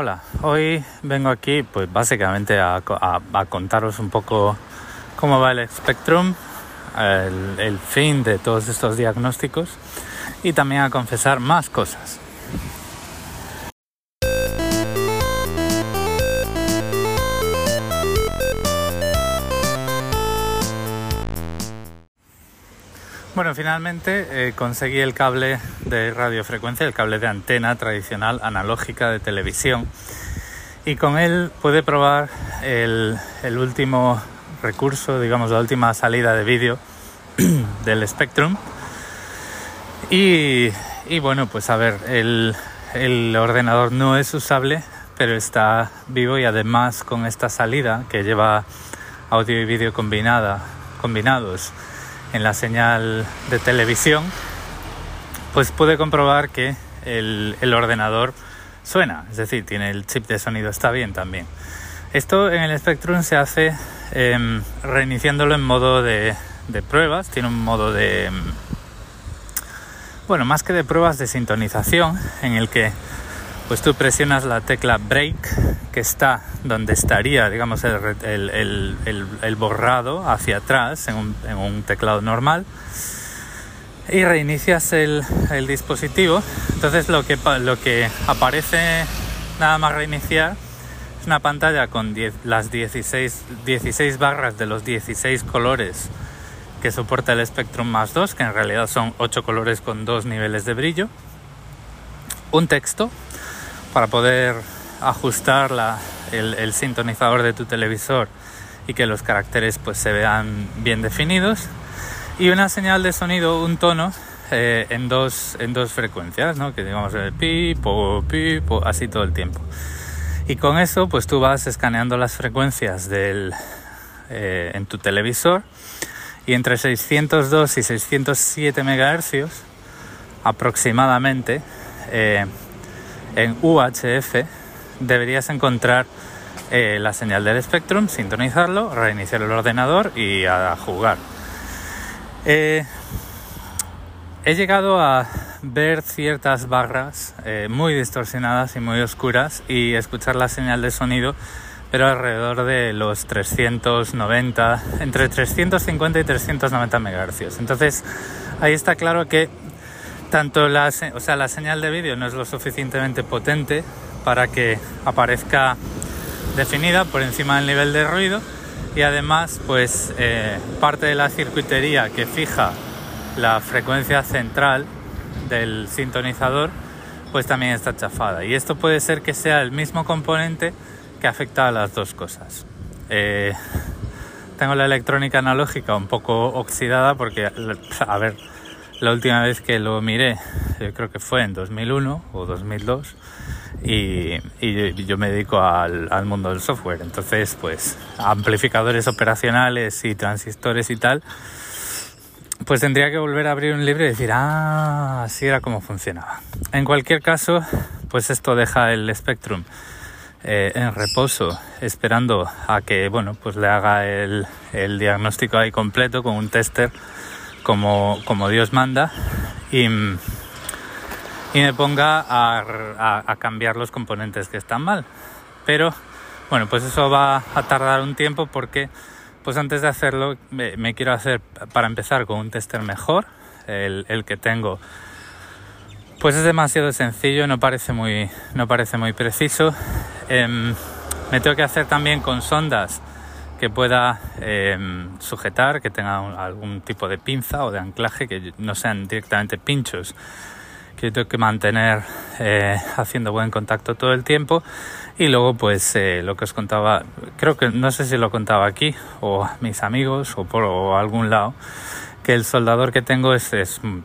Hola, hoy vengo aquí pues básicamente a, contaros un poco cómo va el Spectrum, el fin de todos estos diagnósticos y también a confesar más cosas. Bueno, finalmente eh, conseguí el cable de radiofrecuencia, el cable de antena tradicional analógica de televisión. Y con él pude probar el, último recurso, digamos, la última salida de vídeo del Spectrum. Y, bueno, pues a ver, el, el ordenador no es usable, pero está vivo y además con esta salida que lleva audio y vídeo combinada, combinados en la señal de televisión, pues pude comprobar que el, ordenador suena, es decir, tiene el chip de sonido, está bien también. Esto en el Spectrum se hace em, reiniciándolo en modo de, pruebas, tiene un modo de... Em, bueno, más que de pruebas de sintonización, en el que pues tú presionas la tecla break que está donde estaría, digamos, el, borrado hacia atrás en un, teclado normal y reinicias el, dispositivo. Entonces lo que, lo que aparece nada más reiniciar es una pantalla con las 16, 16 barras de los 16 colores que soporta el Spectrum más 2, que en realidad son 8 colores con 2 niveles de brillo. Un texto para poder ajustar el, sintonizador de tu televisor y que los caracteres pues se vean bien definidos y una señal de sonido, un tono eh, en, dos, en dos frecuencias, ¿no? que digamos el pi, así todo el tiempo. Y con eso pues tú vas escaneando las frecuencias del, eh, en tu televisor y entre 602 y 607 MHz aproximadamente eh, en UHF deberías encontrar eh, la señal del Spectrum, sintonizarlo, reiniciar el ordenador y a jugar. Eh, he llegado a ver ciertas barras eh, muy distorsionadas y muy oscuras y escuchar la señal de sonido, pero alrededor de los 390, entre 350 y 390 MHz. Entonces, ahí está claro que tanto la, o sea, la señal de vídeo no es lo suficientemente potente para que aparezca definida por encima del nivel de ruido y además pues eh, parte de la circuitería que fija la frecuencia central del sintonizador pues también está chafada. Y esto puede ser que sea el mismo componente que afecta a las dos cosas. Eh, tengo la electrónica analógica un poco oxidada porque a ver la última vez que lo miré, yo creo que fue en 2001 o 2002, y, yo, me dedico al, mundo del software. Entonces, pues, amplificadores operacionales y transistores y tal, pues tendría que volver a abrir un libro y decir, ah, así era como funcionaba. En cualquier caso, pues esto deja el Spectrum eh, en reposo, esperando a que, bueno, pues le haga el, el diagnóstico ahí completo con un tester como, como Dios manda y, y me ponga a, a, cambiar los componentes que están mal. Pero bueno, pues eso va a tardar un tiempo porque pues antes de hacerlo me, quiero hacer para empezar con un tester mejor, el, el, que tengo. Pues es demasiado sencillo, no parece muy, no parece muy preciso. Em, me tengo que hacer también con sondas que pueda em, sujetar, que tenga algún tipo de pinza o de anclaje, que no sean directamente pinchos, que tengo que mantener eh, haciendo buen contacto todo el tiempo. Y luego, pues eh, lo que os contaba, creo que no sé si lo contaba aquí o mis amigos o por algún lado, que el soldador que tengo es,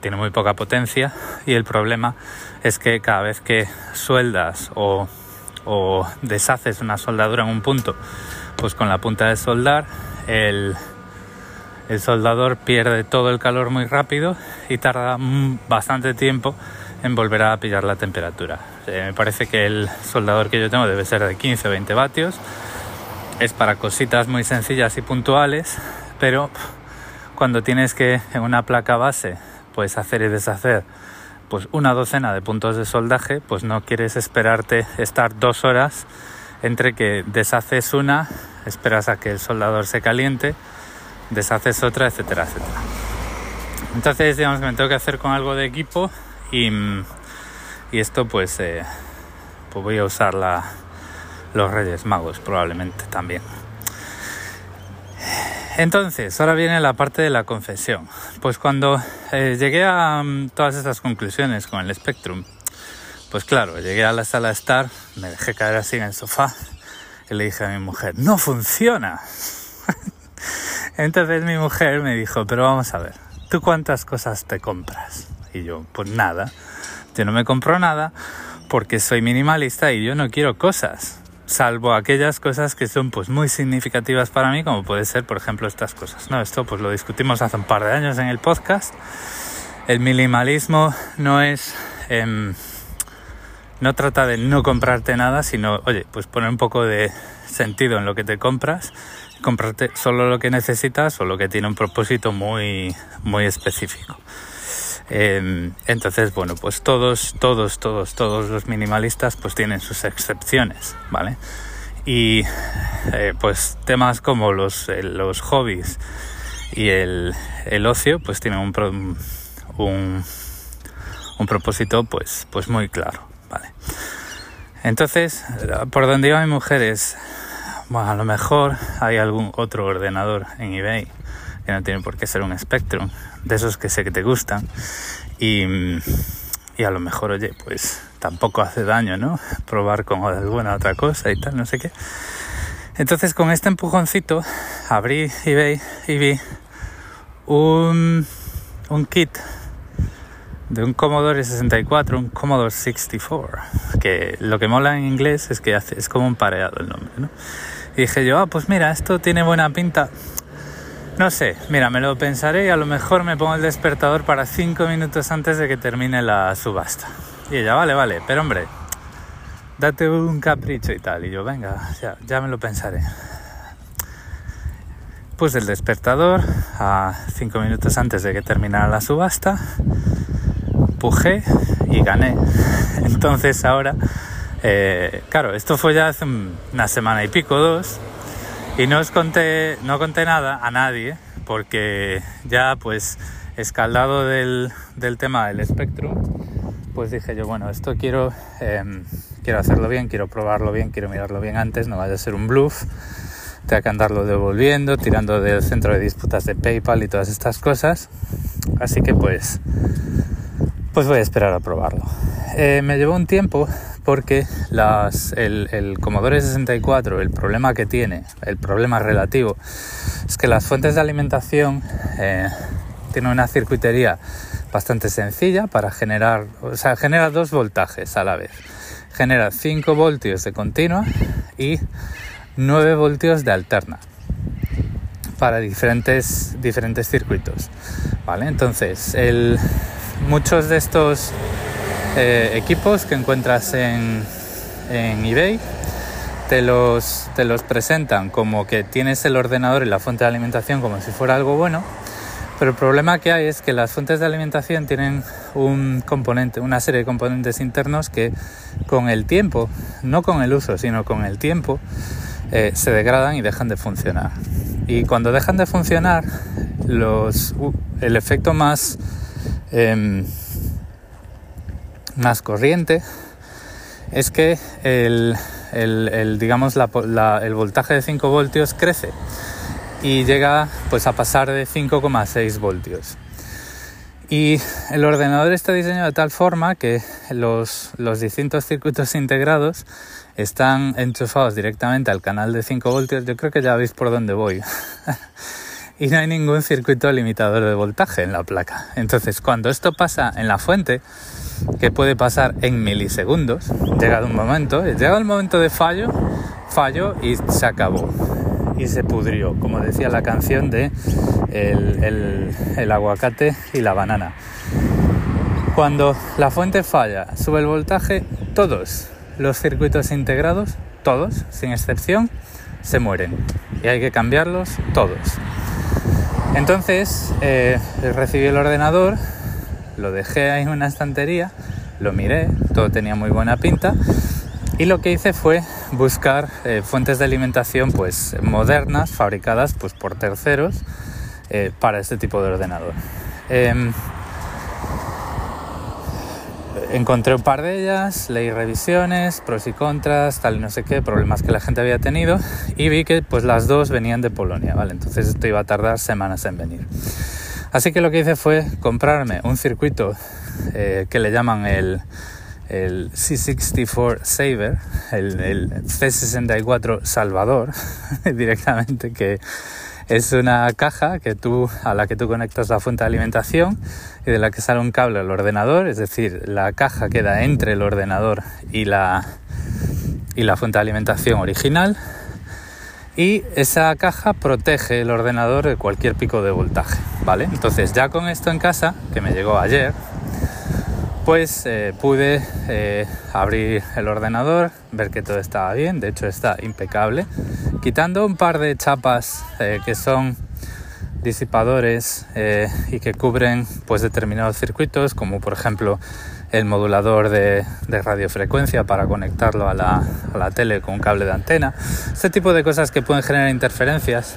tiene muy poca potencia y el problema es que cada vez que sueldas o, o deshaces una soldadura en un punto, pues con la punta de soldar el, el soldador pierde todo el calor muy rápido y tarda bastante tiempo en volver a pillar la temperatura. Eh, me parece que el soldador que yo tengo debe ser de 15 o 20 vatios. Es para cositas muy sencillas y puntuales, pero cuando tienes que en una placa base pues hacer y deshacer pues una docena de puntos de soldaje, pues no quieres esperarte estar dos horas entre que deshaces una, esperas a que el soldador se caliente, deshaces otra, etcétera, etcétera. Entonces, digamos que me tengo que hacer con algo de equipo y, y esto pues, eh, pues voy a usar la, los Reyes Magos probablemente también. Entonces, ahora viene la parte de la confesión. Pues cuando eh, llegué a mm, todas estas conclusiones con el Spectrum, pues claro, llegué a la sala de estar, me dejé caer así en el sofá y le dije a mi mujer, no funciona. Entonces mi mujer me dijo, pero vamos a ver, ¿tú cuántas cosas te compras? Y yo, pues nada, yo no me compro nada porque soy minimalista y yo no quiero cosas salvo aquellas cosas que son pues muy significativas para mí, como puede ser, por ejemplo, estas cosas. No, esto pues lo discutimos hace un par de años en el podcast. El minimalismo no es em, no trata de no comprarte nada, sino, oye, pues poner un poco de sentido en lo que te compras, comprarte solo lo que necesitas o lo que tiene un propósito muy muy específico. Em, entonces, bueno, pues todos, todos, todos, todos los minimalistas pues tienen sus excepciones, ¿vale? Y eh, pues temas como los, eh, los hobbies y el, el, ocio pues tienen un, un, un propósito pues, pues muy claro. Entonces, por donde iba mi mujer es, bueno, a lo mejor hay algún otro ordenador en eBay que no tiene por qué ser un Spectrum, de esos que sé que te gustan. Y, y a lo mejor, oye, pues tampoco hace daño, ¿no? Probar con alguna otra cosa y tal, no sé qué. Entonces con este empujoncito abrí eBay y vi un, un kit de un Commodore 64, un Commodore 64, que lo que mola en inglés es que hace, es como un pareado el nombre, ¿no? Y dije yo, ah, pues mira, esto tiene buena pinta, no sé, mira, me lo pensaré y a lo mejor me pongo el despertador para cinco minutos antes de que termine la subasta. Y ella, vale, vale, pero hombre, date un capricho y tal. Y yo, venga, ya, ya me lo pensaré. Puse el despertador a cinco minutos antes de que terminara la subasta, pujé y gané. Entonces ahora, eh, claro, esto fue ya hace una semana y pico, dos, y no os conté, no conté nada a nadie, porque ya pues escaldado del, del tema del Spectrum, pues dije yo, bueno, esto quiero, em, quiero hacerlo bien, quiero probarlo bien, quiero mirarlo bien antes, no vaya a ser un bluff, tenga que andarlo devolviendo, tirando del centro de disputas de PayPal y todas estas cosas. Así que pues, pues voy a esperar a probarlo. Eh, me llevó un tiempo porque las, el, el, Commodore 64, el problema que tiene, el problema relativo, es que las fuentes de alimentación eh, tienen una circuitería bastante sencilla para generar, o sea, genera dos voltajes a la vez. Genera 5 voltios de continua y 9 voltios de alterna para diferentes, diferentes circuitos. ¿vale? Entonces, el, muchos de estos eh, equipos que encuentras en, eBay te los, te los presentan como que tienes el ordenador y la fuente de alimentación como si fuera algo bueno, pero el problema que hay es que las fuentes de alimentación tienen un componente, una serie de componentes internos que con el tiempo, no con el uso, sino con el tiempo, eh, se degradan y dejan de funcionar. Y cuando dejan de funcionar, el efecto más em, más corriente es que el, el, digamos el voltaje de 5 voltios crece y llega pues a pasar de 5,6 voltios. Y el ordenador está diseñado de tal forma que los, los distintos circuitos integrados están enchufados directamente al canal de 5 voltios. Yo creo que ya veis por dónde voy. y no hay ningún circuito limitador de voltaje en la placa. Entonces, cuando esto pasa en la fuente, que puede pasar en milisegundos. Llegado un momento, llega el momento de fallo, fallo y se acabó. Y se pudrió, como decía la canción de el, el aguacate y la banana. Cuando la fuente falla, sube el voltaje, todos los circuitos integrados, todos, sin excepción, se mueren. Y hay que cambiarlos todos. Entonces, eh, recibí el ordenador, lo dejé ahí en una estantería, lo miré, todo tenía muy buena pinta y lo que hice fue buscar eh, fuentes de alimentación pues modernas, fabricadas pues por terceros eh, para este tipo de ordenador. Encontré un par de ellas, leí revisiones, pros y contras, tal y no sé qué, problemas que la gente había tenido y vi que pues las dos venían de Polonia, ¿vale? Entonces esto iba a tardar semanas en venir. Así que lo que hice fue comprarme un circuito eh, que le llaman el el C64 Saver, el, C64 Salvador, directamente, que es una caja que tú, a la que tú conectas la fuente de alimentación y de la que sale un cable al ordenador, es decir, la caja queda entre el ordenador y la, y la fuente de alimentación original y esa caja protege el ordenador de cualquier pico de voltaje, ¿vale? Entonces ya con esto en casa, que me llegó ayer, pues eh, pude eh, abrir el ordenador, ver que todo estaba bien, de hecho está impecable, quitando un par de chapas eh, que son disipadores y que cubren pues determinados circuitos, como por ejemplo el modulador de, radiofrecuencia para conectarlo a la, tele con un cable de antena. Este tipo de cosas que pueden generar interferencias,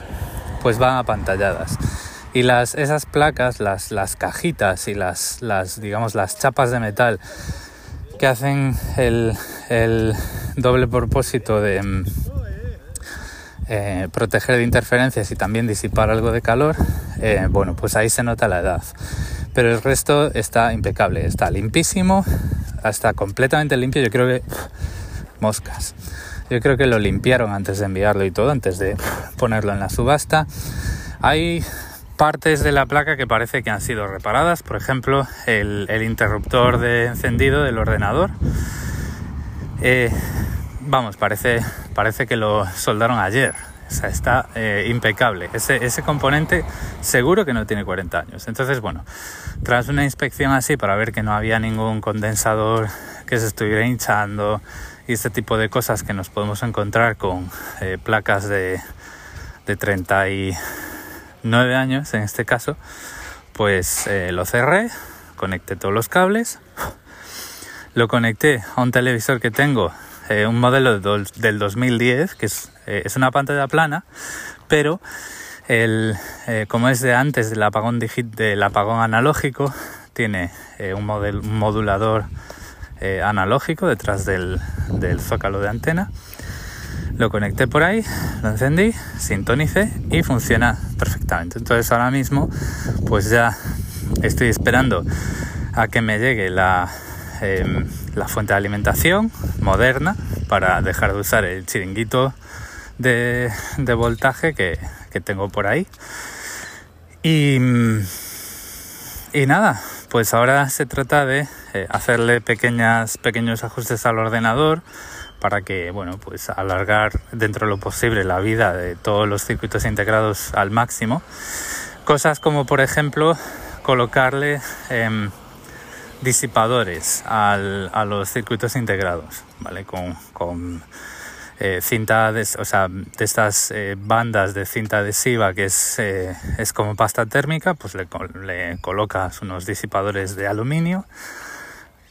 pues van apantalladas. Y las, esas placas, las, las cajitas y las, las, digamos, las chapas de metal que hacen el, el doble propósito de mm, eh, proteger de interferencias y también disipar algo de calor, eh, bueno, pues ahí se nota la edad. Pero el resto está impecable, está limpísimo, está completamente limpio. Yo creo que. moscas. Yo creo que lo limpiaron antes de enviarlo y todo, antes de ponerlo en la subasta. Hay partes de la placa que parece que han sido reparadas, por ejemplo el, interruptor de encendido del ordenador. Eh, vamos, parece, parece que lo soldaron ayer. Está eh, impecable. Ese, ese componente seguro que no tiene 40 años. Entonces, bueno, tras una inspección así para ver que no había ningún condensador que se estuviera hinchando y este tipo de cosas que nos podemos encontrar con eh, placas de, de 30 y nueve años en este caso, pues eh, lo cerré, conecté todos los cables, lo conecté a un televisor que tengo, eh, un modelo del 2010, que es, eh, es, una pantalla plana, pero el, como es de antes del apagón, del apagón analógico, tiene un, un, modulador analógico detrás del, del zócalo de antena lo conecté por ahí, lo encendí, sintonicé y funciona perfectamente. Entonces ahora mismo pues ya estoy esperando a que me llegue la, em, fuente de alimentación moderna para dejar de usar el chiringuito de, voltaje que, tengo por ahí. Y, y nada, pues ahora se trata de eh, hacerle pequeñas, pequeños ajustes al ordenador para que, bueno, pues alargar dentro de lo posible la vida de todos los circuitos integrados al máximo. Cosas como, por ejemplo, colocarle em, disipadores a los circuitos integrados, ¿vale? Con, eh, cinta, de, o sea, de estas eh, bandas de cinta adhesiva que es, eh, es como pasta térmica, pues le, le colocas unos disipadores de aluminio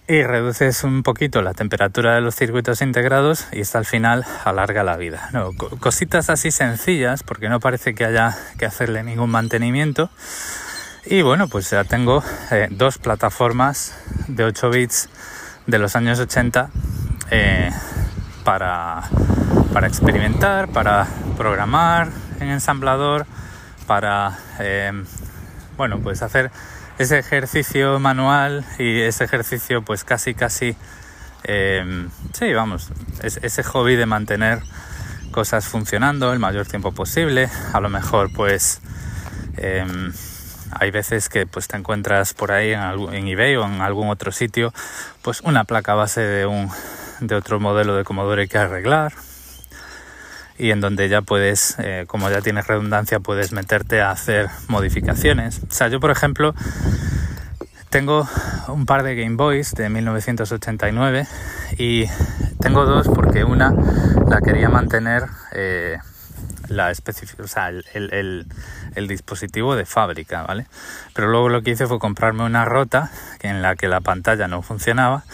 y reduces un poquito la temperatura de los circuitos integrados y hasta al final alarga la vida. cositas así sencillas porque no parece que haya que hacerle ningún mantenimiento. Y bueno, pues ya tengo eh, dos plataformas de 8 bits de los años 80 eh, para, para experimentar, para programar en ensamblador, para eh, bueno, pues hacer ese ejercicio manual y ese ejercicio pues casi casi em, sí vamos ese hobby de mantener cosas funcionando el mayor tiempo posible. A lo mejor pues em, hay veces que pues te encuentras por ahí en, en, eBay o en algún otro sitio pues una placa base de un de otro modelo de Commodore que arreglar y en donde ya puedes, eh, como ya tienes redundancia, puedes meterte a hacer modificaciones. O sea, yo por ejemplo tengo un par de Game Boys de 1989 y tengo dos porque una la quería mantener, eh, la o sea, el, dispositivo de fábrica, ¿vale? Pero luego lo que hice fue comprarme una rota en la que la pantalla no funcionaba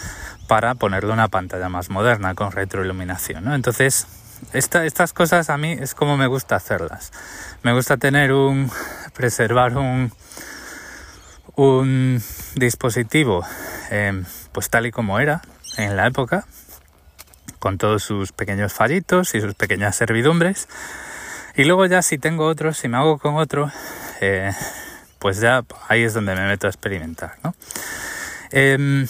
para ponerle una pantalla más moderna con retroiluminación, ¿no? Entonces, estas cosas a mí es como me gusta hacerlas. Me gusta tener un, preservar un, un dispositivo em, pues tal y como era en la época, con todos sus pequeños fallitos y sus pequeñas servidumbres. Y luego ya si tengo otro, si me hago con otro, eh, pues ya ahí es donde me meto a experimentar. ¿no? Em,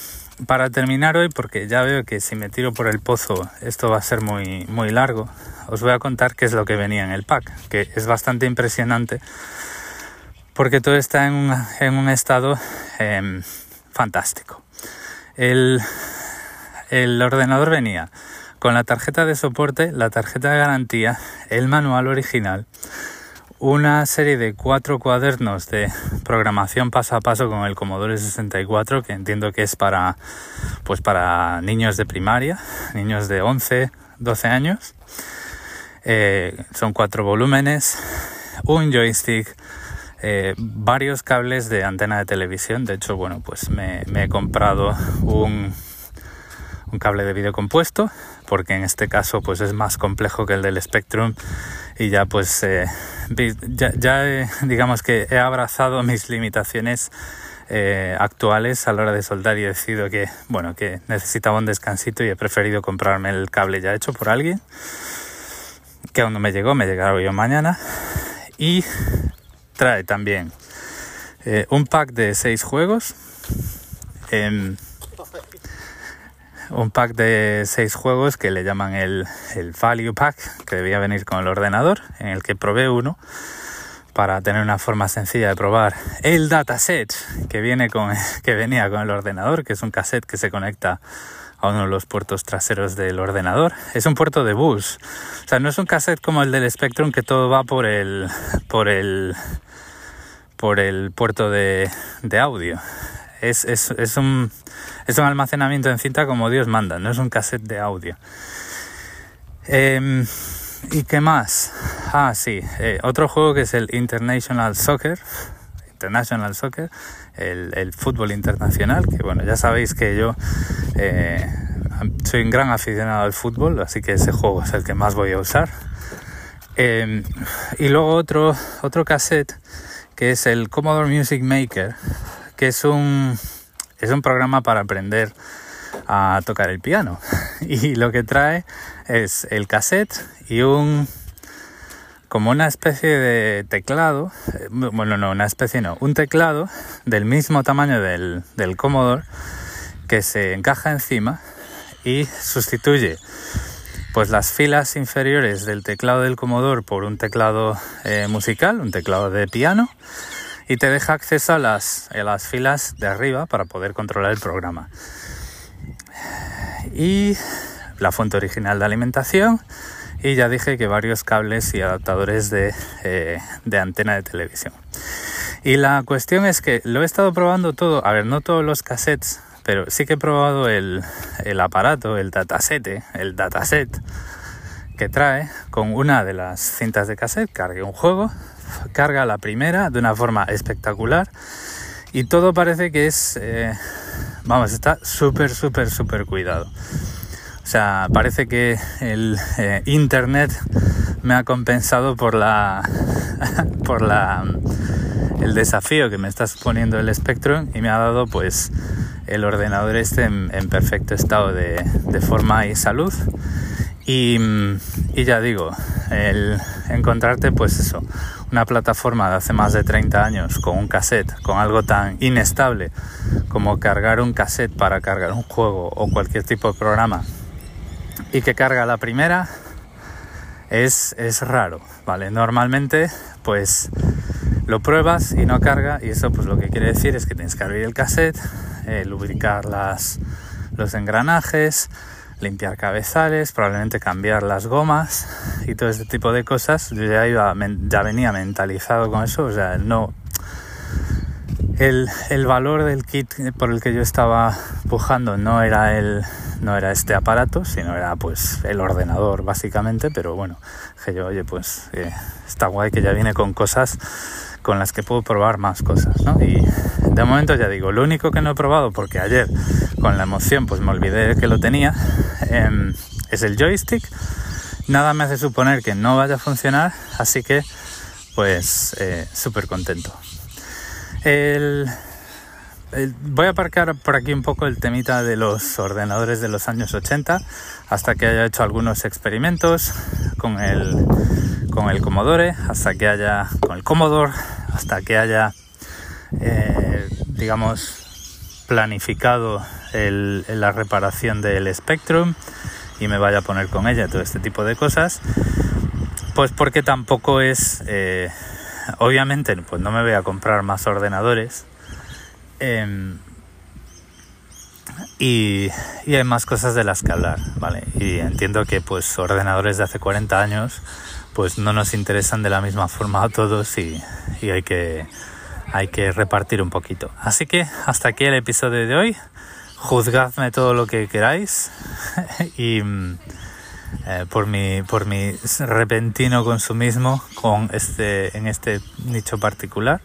para terminar hoy, porque ya veo que si me tiro por el pozo esto va a ser muy, muy largo, os voy a contar qué es lo que venía en el pack, que es bastante impresionante porque todo está en un, en un estado em, fantástico. El, el ordenador venía con la tarjeta de soporte, la tarjeta de garantía, el manual original, una serie de cuatro cuadernos de programación paso a paso con el Commodore 64 que entiendo que es para pues para niños de primaria, niños de 11, 12 años. Eh, son cuatro volúmenes, un joystick, eh, varios cables de antena de televisión. De hecho, bueno, pues me, he comprado un, un cable de vídeo compuesto porque en este caso pues es más complejo que el del Spectrum. Y ya pues eh, ya, digamos que he abrazado mis limitaciones eh, actuales a la hora de soldar y he decidido que bueno que necesitaba un descansito y he preferido comprarme el cable ya hecho por alguien que aún no me llegó me llegará yo mañana. Y trae también eh, un pack de seis juegos em, un pack de seis juegos que le llaman el, el Value Pack, que debía venir con el ordenador, en el que probé uno para tener una forma sencilla de probar el dataset que viene con que venía con el ordenador, que es un cassette que se conecta a uno de los puertos traseros del ordenador. Es un puerto de bus. O sea, no es un cassette como el del Spectrum que todo va por el por el por el puerto de, de audio. Es, es, es, un, es un almacenamiento en cinta como Dios manda, no es un cassette de audio. Em, ¿Y qué más? Ah, sí, eh, otro juego que es el International Soccer. International Soccer, el, el, fútbol internacional, que bueno, ya sabéis que yo eh, soy un gran aficionado al fútbol, así que ese juego es el que más voy a usar. Em, y luego otro, otro cassette que es el Commodore Music Maker, que es un, es un programa para aprender a tocar el piano. Y lo que trae es el cassette y un como una especie de teclado, eh, bueno, no, una especie no, un teclado del mismo tamaño del, del Commodore que se encaja encima y sustituye pues las filas inferiores del teclado del Commodore por un teclado eh, musical, un teclado de piano y te deja acceso a las, las filas de arriba para poder controlar el programa. Y la fuente original de alimentación y ya dije que varios cables y adaptadores de, eh, de, antena de televisión. Y la cuestión es que lo he estado probando todo, a ver, no todos los cassettes, pero sí que he probado el, el aparato, el datasete, el dataset que trae con una de las cintas de cassette, cargue un juego, carga la primera de una forma espectacular y todo parece que es, eh, vamos, está súper, súper, súper cuidado. O sea, parece que el eh, internet me ha compensado por la, por la, el desafío que me está suponiendo el Spectrum y me ha dado pues el ordenador este en, perfecto estado de, de forma y salud. Y, y, ya digo, el encontrarte pues eso, una plataforma de hace más de 30 años con un cassette, con algo tan inestable como cargar un cassette para cargar un juego o cualquier tipo de programa y que carga la primera es, es raro, ¿vale? Normalmente pues lo pruebas y no carga y eso pues lo que quiere decir es que tienes que abrir el cassette, eh, lubricar las, los engranajes, limpiar cabezales, probablemente cambiar las gomas y todo este tipo de cosas. Yo ya, iba, ya venía mentalizado con eso, o sea, no... El, el valor del kit por el que yo estaba pujando no era el no era este aparato, sino era pues el ordenador básicamente, pero bueno, que yo, oye, pues eh, está guay que ya viene con cosas con las que puedo probar más cosas, ¿no? Y de momento ya digo, lo único que no he probado, porque ayer con la emoción pues me olvidé que lo tenía, em, es el joystick. Nada me hace suponer que no vaya a funcionar, así que pues eh, súper contento. voy a aparcar por aquí un poco el temita de los ordenadores de los años 80 hasta que haya hecho algunos experimentos con el, con el Commodore, hasta que haya con el Commodore, hasta que haya, eh, digamos, planificado la reparación del Spectrum y me vaya a poner con ella todo este tipo de cosas. Pues porque tampoco es, eh, obviamente, pues no me voy a comprar más ordenadores. Em, y, hay más cosas de las que hablar, ¿vale? Y entiendo que pues ordenadores de hace 40 años pues no nos interesan de la misma forma a todos y, hay, que, hay que repartir un poquito. Así que hasta aquí el episodio de hoy. Juzgadme todo lo que queráis y eh, por, mi, por mi repentino consumismo con este, en este nicho particular.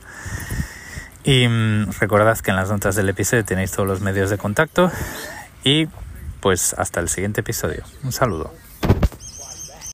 Y mm, recordad que en las notas del episodio tenéis todos los medios de contacto y pues hasta el siguiente episodio. Un saludo.